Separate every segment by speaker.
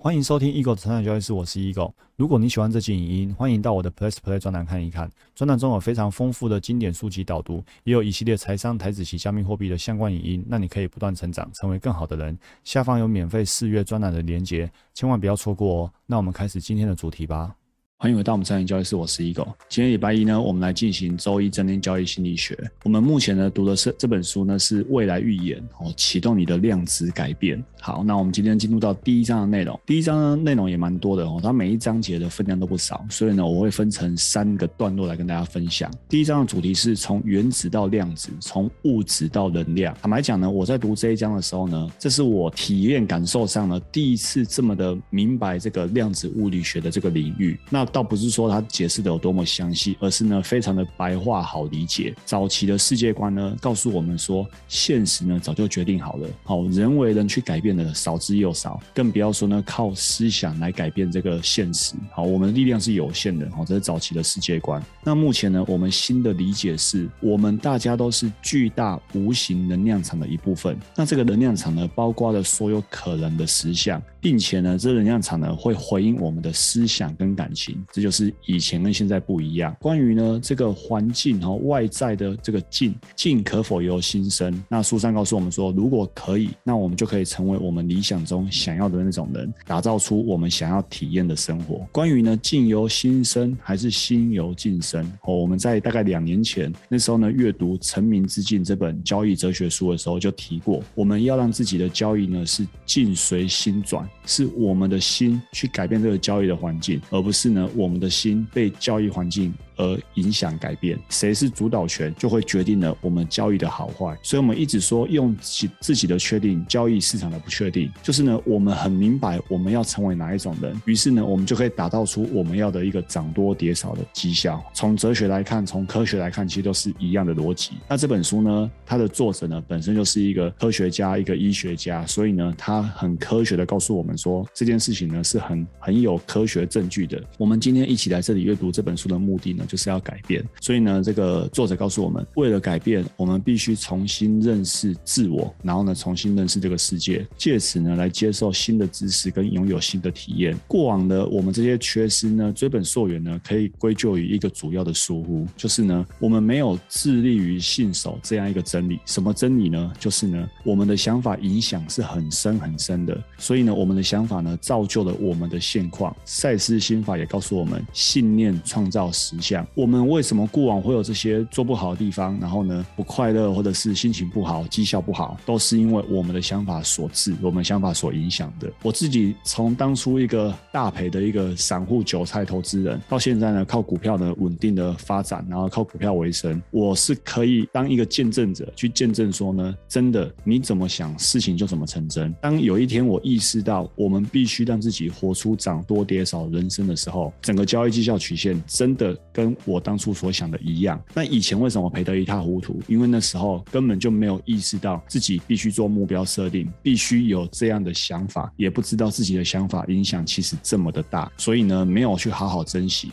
Speaker 1: 欢迎收听 Eagle 的成长交易室，我是 Eagle。如果你喜欢这期影音，欢迎到我的 Plus Play 专栏看一看。专栏中有非常丰富的经典书籍导读，也有一系列财商、台子及加密货币的相关影音，让你可以不断成长，成为更好的人。下方有免费试阅专栏的连结，千万不要错过哦。那我们开始今天的主题吧。欢迎回到我们财经交易室，我是 Eagle。今天礼拜一呢，我们来进行周一整天交易心理学。我们目前呢读的是这本书呢是未来预言哦，启动你的量子改变。好，那我们今天进入到第一章的内容。第一章呢内容也蛮多的哦，它每一章节的分量都不少，所以呢我会分成三个段落来跟大家分享。第一章的主题是从原子到量子，从物质到能量。坦白讲呢，我在读这一章的时候呢，这是我体验感受上呢第一次这么的明白这个量子物理学的这个领域。那倒不是说他解释的有多么详细，而是呢非常的白话好理解。早期的世界观呢告诉我们说，现实呢早就决定好了，好人为人去改变的少之又少，更不要说呢靠思想来改变这个现实。好，我们的力量是有限的，好，这是早期的世界观。那目前呢，我们新的理解是我们大家都是巨大无形能量场的一部分。那这个能量场呢，包括了所有可能的实相，并且呢，这能量场呢会回应我们的思想跟感情，这就是。以前跟现在不一样。关于呢这个环境和外在的这个境境可否由心生？那书上告诉我们说，如果可以，那我们就可以成为我们理想中想要的那种人，打造出我们想要体验的生活。关于呢境由心生还是心由境生？哦，我们在大概两年前那时候呢阅读《成名之境》这本交易哲学书的时候就提过，我们要让自己的交易呢是境随心转，是我们的心去改变这个交易的环境，而不是呢我们的。心被交易环境。而影响改变，谁是主导权，就会决定了我们交易的好坏。所以，我们一直说用自自己的确定交易市场的不确定，就是呢，我们很明白我们要成为哪一种人，于是呢，我们就可以打造出我们要的一个涨多跌少的绩效。从哲学来看，从科学来看，其实都是一样的逻辑。那这本书呢，它的作者呢，本身就是一个科学家，一个医学家，所以呢，他很科学的告诉我们说，这件事情呢是很很有科学证据的。我们今天一起来这里阅读这本书的目的呢？就是要改变，所以呢，这个作者告诉我们，为了改变，我们必须重新认识自我，然后呢，重新认识这个世界，借此呢，来接受新的知识跟拥有新的体验。过往的我们这些缺失呢，追本溯源呢，可以归咎于一个主要的疏忽，就是呢，我们没有致力于信守这样一个真理。什么真理呢？就是呢，我们的想法影响是很深很深的，所以呢，我们的想法呢，造就了我们的现况。赛斯心法也告诉我们，信念创造实相。我们为什么过往会有这些做不好的地方？然后呢，不快乐或者是心情不好、绩效不好，都是因为我们的想法所致，我们想法所影响的。我自己从当初一个大赔的一个散户韭菜投资人，到现在呢，靠股票呢稳定的发展，然后靠股票为生，我是可以当一个见证者，去见证说呢，真的你怎么想，事情就怎么成真。当有一天我意识到我们必须让自己活出涨多跌少人生的时候，整个交易绩效曲线真的跟我当初所想的一样，那以前为什么赔得一塌糊涂？因为那时候根本就没有意识到自己必须做目标设定，必须有这样的想法，也不知道自己的想法影响其实这么的大，所以呢，没有去好好珍惜，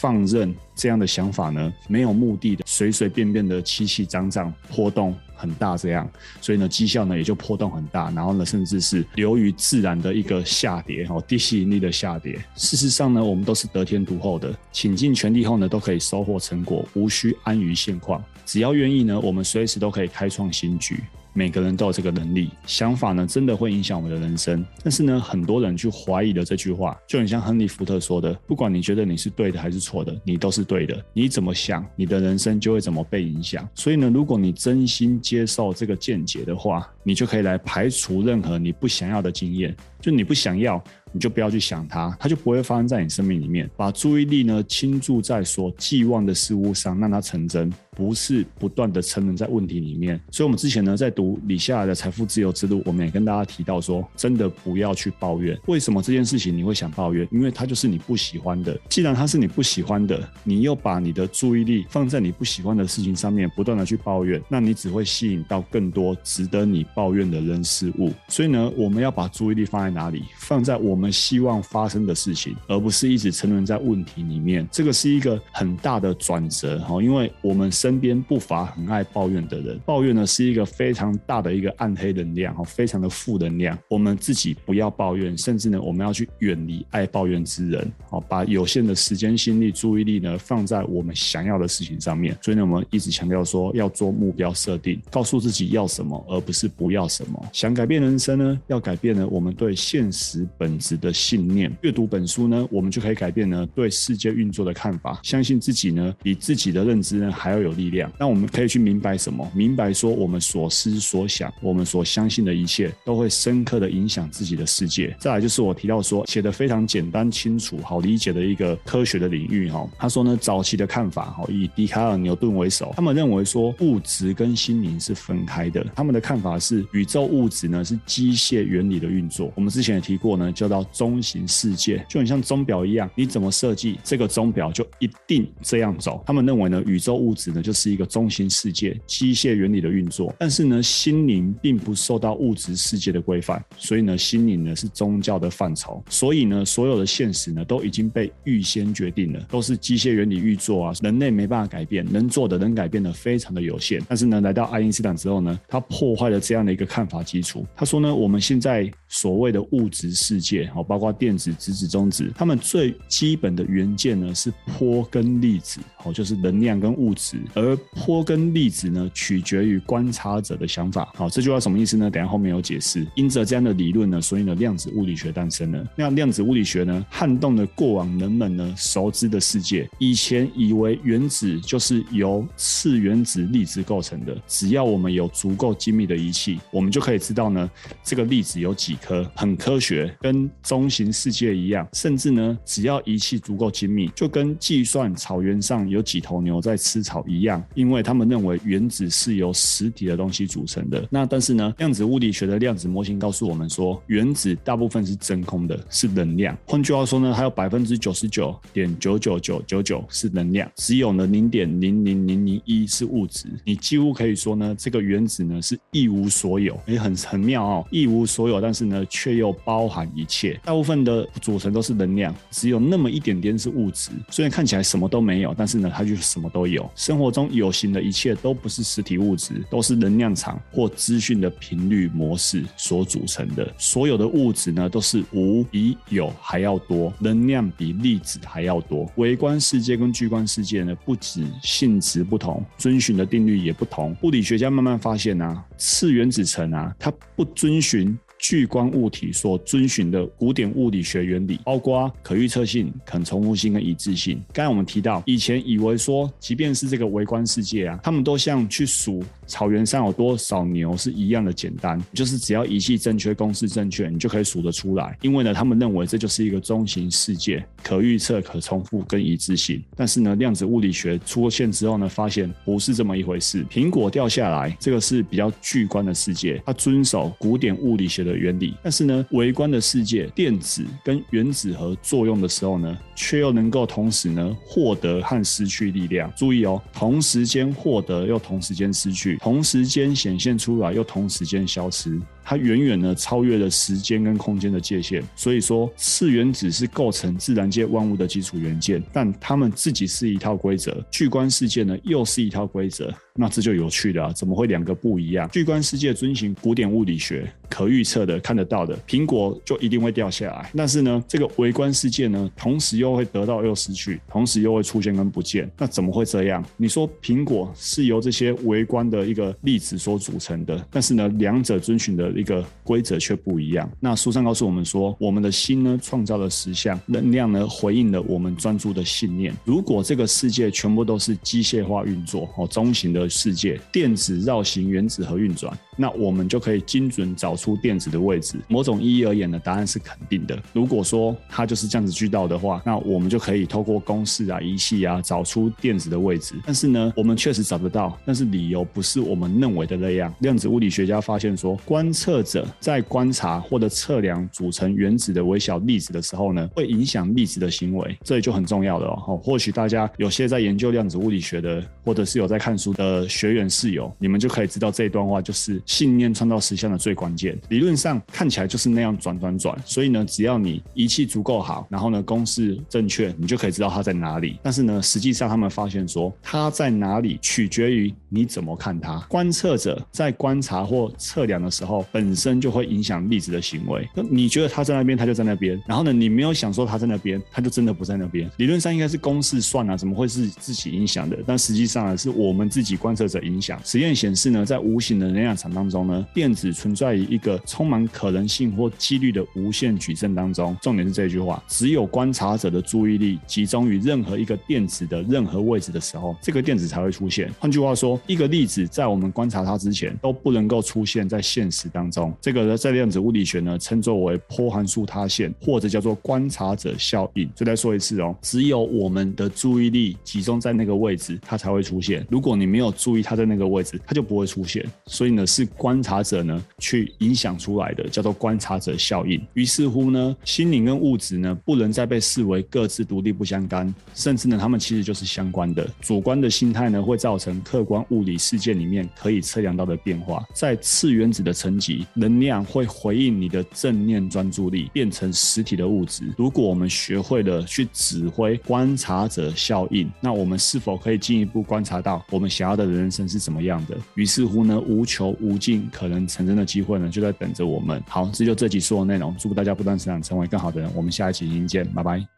Speaker 1: 放任这样的想法呢，没有目的的随随便便的起起涨涨波动。很大这样，所以呢，绩效呢也就波动很大，然后呢，甚至是流于自然的一个下跌哦，低吸引力的下跌。事实上呢，我们都是得天独厚的，倾尽全力后呢，都可以收获成果，无需安于现况。只要愿意呢，我们随时都可以开创新局。每个人都有这个能力，想法呢真的会影响我们的人生。但是呢，很多人去怀疑了这句话，就很像亨利·福特说的：“不管你觉得你是对的还是错的，你都是对的。你怎么想，你的人生就会怎么被影响。”所以呢，如果你真心接受这个见解的话，你就可以来排除任何你不想要的经验。就你不想要。你就不要去想它，它就不会发生在你生命里面。把注意力呢倾注在所寄望的事物上，让它成真，不是不断的沉沦在问题里面。所以，我们之前呢在读李夏的财富自由之路，我们也跟大家提到说，真的不要去抱怨。为什么这件事情你会想抱怨？因为它就是你不喜欢的。既然它是你不喜欢的，你又把你的注意力放在你不喜欢的事情上面，不断的去抱怨，那你只会吸引到更多值得你抱怨的人事物。所以呢，我们要把注意力放在哪里？放在我。们希望发生的事情，而不是一直沉沦在问题里面。这个是一个很大的转折哈，因为我们生
Speaker 2: 身边不乏很爱抱怨的人。抱怨呢是一个非常大的一个暗黑能量，哦，非常的负能量。我们自己不要抱怨，甚至呢，我们要去远离爱抱怨之人，哦，把有限的时间、心力、注意力呢放在我们想要的事情上面。所以呢，我们一直强调说要做目标设定，告诉自己要什么，而不是不要什么。想改变人生呢，要改变呢我们对现实本质的信念。阅读本书呢，我们就可以改变呢对世界运作的看法，相信自己呢比自己的认知呢还要有力量。那我们可以去明白什么？明白说我们所思所想，我们所相信的一切，都会深刻的影响自己的世界。再来就是我提到说写的非常简单、清楚、好理解的一个科学的领域哈。他说呢，早期的看法哈，以笛卡尔、牛顿为首，他们认为说物质跟心灵是分开的。他们的看法是宇宙物质呢是机械原理的运作。我们之前也提过呢，叫到中型世界，就很像钟表一样，你怎么设计这个钟表就一定这样走。他们认为呢，宇宙物质就是一个中型世界，机械原理的运作。但是呢，心灵并不受到物质世界的规范，所以呢，心灵呢是宗教的范畴。所以呢，所有的现实呢都已经被预先决定了，都是机械原理运作啊，人类没办法改变，能做的、能改变的非常的有限。但是呢，来到爱因斯坦之后呢，他破坏了这样的一个看法基础。他说呢，我们现在所谓的物质世界，哦，包括电子、质子、中子，它们最基本的元件呢是波跟粒子，哦，就是能量跟物质。而波跟粒子呢，取决于观察者的想法。好，这句话什么意思呢？等下后面有解释。因着这样的理论呢，所以呢，量子物理学诞生了。那量子物理学呢，撼动了过往人们呢熟知的世界。以前以为原子就是由次原子粒子构成的，只要我们有足够精密的仪器，我们就可以知道呢，这个粒子有几颗，很科学，跟中型世界一样。甚至呢，只要仪器足够精密，就跟计算草原上有几头牛在吃草一一样。因为他们认为原子是由实体的东西组成的。那但是呢，量子物理学的量子模型告诉我们说，原子大部分是真空的，是能量。换句话说呢，还有百分之九十九点九九九九九是能量，只有呢零点零零零零一是物质。你几乎可以说呢，这个原子呢是一无所有，也很很妙哦，一无所有，但是呢却又包含一切。大部分的组成都是能量，只有那么一点点是物质。虽然看起来什么都没有，但是呢它就什么都有。生活中有形的一切都不是实体物质，都是能量场或资讯的频率模式所组成的。所有的物质呢都是无比有还要多，能量比粒子还要多。微观世界跟巨观世界呢不止性质不同，遵循的定律也不同。物理学家慢慢发现啊，次原子层啊，它不遵循。聚光物体所遵循的古典物理学原理，包括可预测性、可重复性跟一致性。刚才我们提到，以前以为说，即便是这个微观世界啊，他们都像去数草原上有多少牛是一样的简单，就是只要仪器正确、公式正确，你就可以数得出来。因为呢，他们认为这就是一个中型世界，可预测、可重复跟一致性。但是呢，量子物理学出现之后呢，发现不是这么一回事。苹果掉下来，这个是比较巨观的世界，它遵守古典物理学的原理。但是呢，微观的世界，电子跟原子核作用的时候呢，却又能够同时呢获得和失去力量。注意哦，同时间获得又同时间失去，同时间显现出来又同时间消失。它远远呢超越了时间跟空间的界限，所以说次原子是构成自然界万物的基础元件，但它们自己是一套规则，巨观世界呢又是一套规则，那这就有趣了啊！怎么会两个不一样？巨观世界遵循古典物理学，可预测的、看得到的，苹果就一定会掉下来。但是呢，这个微观世界呢，同时又都会得到又失去，同时又会出现跟不见，那怎么会这样？你说苹果是由这些微观的一个粒子所组成的，但是呢，两者遵循的。一个规则却不一样。那书上告诉我们说，我们的心呢，创造了实相，能量呢，回应了我们专注的信念。如果这个世界全部都是机械化运作，哦，中型的世界，电子绕行原子核运转。那我们就可以精准找出电子的位置。某种意义而言呢，答案是肯定的。如果说它就是这样子知道的话，那我们就可以透过公式啊、仪器啊找出电子的位置。但是呢，我们确实找得到，但是理由不是我们认为的那样。量子物理学家发现说，观测者在观察或者测量组成原子的微小粒子的时候呢，会影响粒子的行为。这里就很重要了哦。或许大家有些在研究量子物理学的，或者是有在看书的学员室友，你们就可以知道这一段话就是。信念创造实相的最关键，理论上看起来就是那样转转转。所以呢，只要你仪器足够好，然后呢公式正确，你就可以知道它在哪里。但是呢，实际上他们发现说，它在哪里取决于你怎么看它。观测者在观察或测量的时候，本身就会影响粒子的行为。那你觉得它在那边，它就在那边。然后呢，你没有想说它在那边，它就真的不在那边。理论上应该是公式算啊，怎么会是自己影响的？但实际上呢，是我们自己观测者影响。实验显示呢，在无形的能量场当中呢，电子存在于一个充满可能性或几率的无限矩阵当中。重点是这句话：只有观察者的注意力集中于任何一个电子的任何位置的时候，这个电子才会出现。换句话说，一个粒子在我们观察它之前都不能够出现在现实当中。这个呢在量子物理学呢，称作为波函数塌陷，或者叫做观察者效应。就再说一次哦，只有我们的注意力集中在那个位置，它才会出现。如果你没有注意它在那个位置，它就不会出现。所以呢，是观察者呢去影响出来的，叫做观察者效应。于是乎呢，心灵跟物质呢不能再被视为各自独立不相干，甚至呢，它们其实就是相关的。主观的心态呢，会造成客观物理世界里面可以测量到的变化。在次原子的层级，能量会回应你的正念专注力，变成实体的物质。如果我们学会了去指挥观察者效应，那我们是否可以进一步观察到我们想要的人生是怎么样的？于是乎呢，无穷无尽可能成真的机会呢，就在等着我们。好，这就这集所有内容。祝福大家不断成长，成为更好的人。我们下一期影见，拜拜。